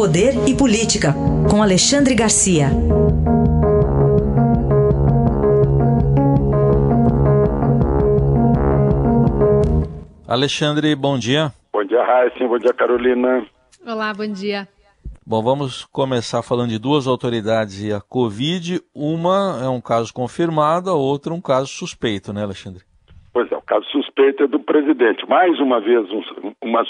Poder e Política, com Alexandre Garcia. Alexandre, bom dia. Bom dia, Raíssa. Bom dia, Carolina. Olá, bom dia. Bom, vamos começar falando de duas autoridades e a Covid. Uma é um caso confirmado, a outra um caso suspeito, né, Alexandre? Pois é, o caso suspeito é do presidente. Mais uma vez, um, uma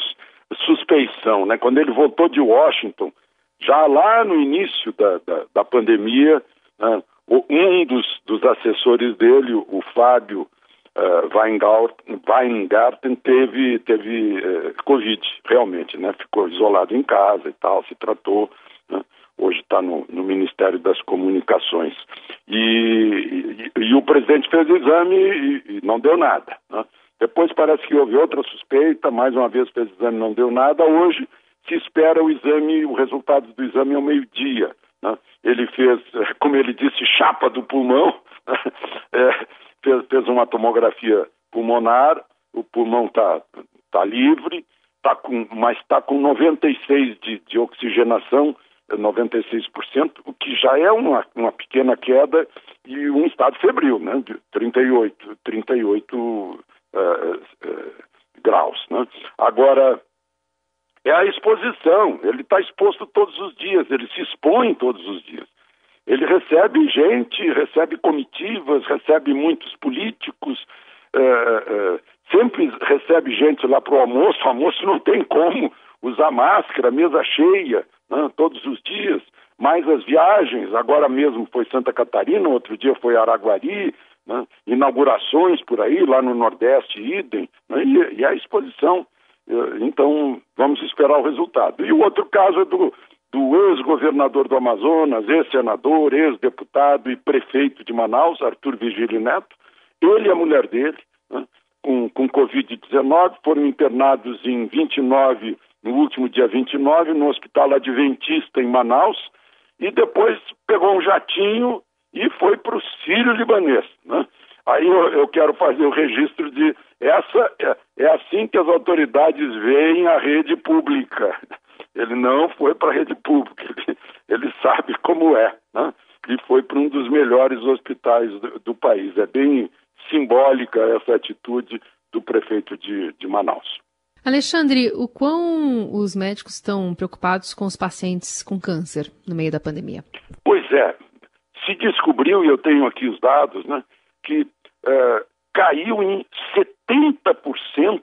suspeição, né? Quando ele voltou de Washington, já lá no início da, da, da pandemia, né, um dos, dos, assessores dele, o Fábio uh, Weingarten, teve, teve uh, Covid, realmente, né? Ficou isolado em casa e tal, se tratou. Né? Hoje está no, no, Ministério das Comunicações. E, e, e, o presidente fez o exame e, e não deu nada. Né? Depois parece que houve outra suspeita, mais uma vez fez exame não deu nada. Hoje se espera o exame, o resultado do exame ao meio-dia. Né? Ele fez, como ele disse, chapa do pulmão, é, fez, fez, uma tomografia pulmonar, o pulmão está tá livre, tá com, mas está com 96% de, de oxigenação, 96%, o que já é uma, uma pequena queda e um estado febril, né, de 38, 38 uh, uh, graus. Né? Agora, é a exposição, ele está exposto todos os dias, ele se expõe todos os dias. Ele recebe gente, recebe comitivas, recebe muitos políticos, uh, uh, sempre recebe gente lá para o almoço, o almoço não tem como usar máscara, mesa cheia, né, todos os dias, mais as viagens, agora mesmo foi Santa Catarina, outro dia foi Araguari, né, inaugurações por aí, lá no Nordeste, idem, né, e, e a exposição. Então, vamos esperar o resultado. E o outro caso é do, do ex-governador do Amazonas, ex-senador, ex-deputado e prefeito de Manaus, Arthur Vigílio Neto. Ele e a mulher dele, né, com, com Covid-19, foram internados em 29, no último dia 29, no Hospital Adventista em Manaus, e depois pegou um jatinho e foi para o Sírio Libanês. Né? Aí eu, eu, quero fazer o registro de essa é, é assim que as autoridades veem a rede pública. Ele não foi para a rede pública, ele, ele, sabe como é, né? e foi para um dos melhores hospitais do, do, país. É bem simbólica essa atitude do prefeito de, de Manaus. Alexandre, o quão os médicos estão preocupados com os pacientes com câncer no meio da pandemia? Pois é, se descobriu, e eu tenho aqui os dados, né, que uh, caiu em 70%,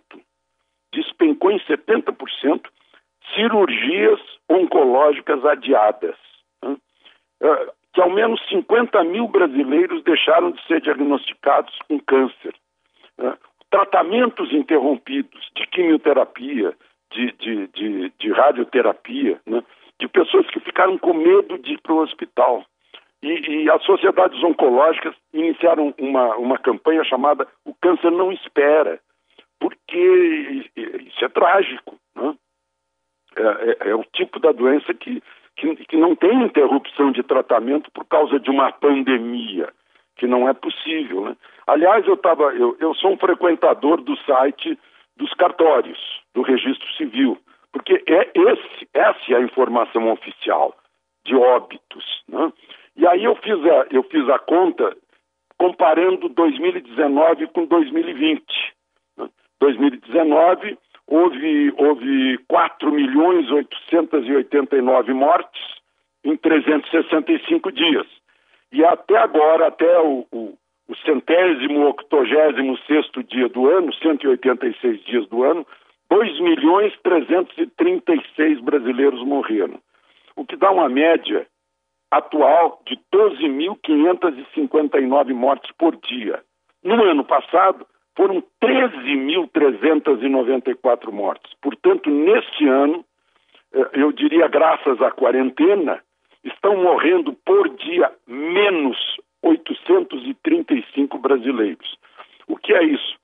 despencou em 70% cirurgias oncológicas adiadas. Né? Uh, que ao menos 50 mil brasileiros deixaram de ser diagnosticados com câncer. Uh, tratamentos interrompidos de quimioterapia, de, de, de, de radioterapia, né? de pessoas que ficaram com medo de ir para o hospital. E, e, as sociedades oncológicas iniciaram uma, uma campanha chamada O Câncer Não Espera, porque isso é trágico. Né? É, é, é, o tipo da doença que, que, que não tem interrupção de tratamento por causa de uma pandemia, que não é possível. Né? Aliás, eu, tava, eu, eu sou um frequentador do site dos cartórios, do registro civil, porque é esse, essa é a informação oficial de óbitos. Né? E aí eu fiz a, eu fiz a conta comparando 2019 com 2020. 2019 né? houve, houve 4 milhões 889 mortes em 365 dias. E até agora, até o, o, o centésimo, octogésimo sexto dia do ano, 186 dias do ano, 2 milhões 336 brasileiros morreram. O que dá uma média atual de 12.559 mortes por dia. No ano passado, foram 13.394 mortes. Portanto, neste ano, eh, eu diria, graças à quarentena, estão morrendo por dia menos 835 brasileiros. O que é isso?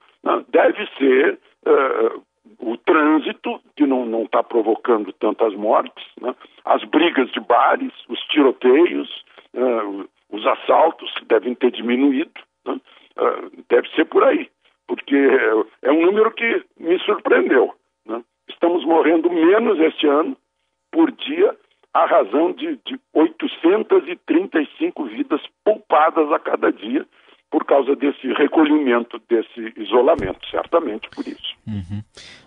Deve ser uh, o trânsito, que não está provocando tantas mortes, né? as brigas de bares, os tiroteios, uh, os assaltos que devem ter diminuído, né? uh, deve ser por aí, porque é um número que me surpreendeu. Né? Estamos morrendo menos este ano por dia à razão de, de 835 vidas poupadas a cada dia por causa desse recolhimento, desse isolamento, certamente por isso. Uhum.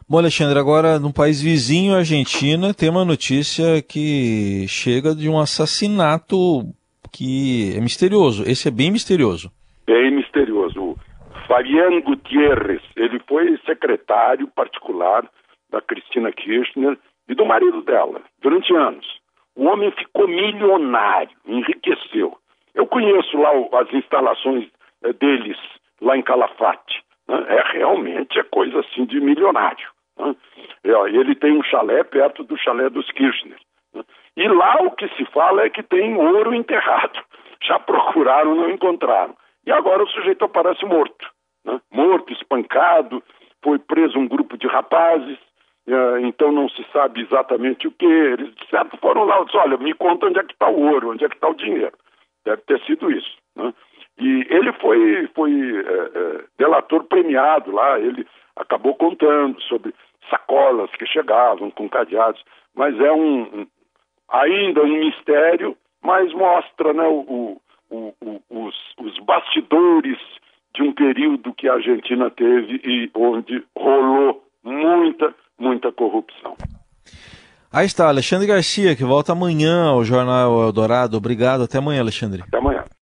Bom, Alexandre, agora no país vizinho, Argentina, tem uma notícia que chega de um assassinato que é misterioso. Esse é bem misterioso. Bem misterioso. Fabián Gutierrez, ele foi secretário particular da Cristina Kirchner e do marido dela durante anos. O homem ficou milionário, enriqueceu. Eu conheço lá as instalações eh, deles lá em Calafate. Né? É realmente é coisa assim de milionário. Né? Ele tem um chalé perto do chalé dos Kirchner. Né? E lá o que se fala é que tem ouro enterrado. Já procuraram, não encontraram. E agora o sujeito aparece morto. Né? Morto, espancado, foi preso um grupo de rapazes, eh, então não se sabe exatamente o que. Eles, de foram lá e disseram, olha, me conta onde é que está o ouro, onde é que está o dinheiro. Deve ter sido isso. Né? E ele foi, foi é, é, delator premiado lá, ele acabou contando sobre sacolas que chegavam com cadeados, mas é um, ainda um mistério, mas mostra né, o, o, o, os, os bastidores de um período que a Argentina teve e onde rolou muita, muita corrupção. Aí está, Alexandre Garcia, que volta amanhã ao Jornal Eldorado. Obrigado, até amanhã, Alexandre. Até amanhã.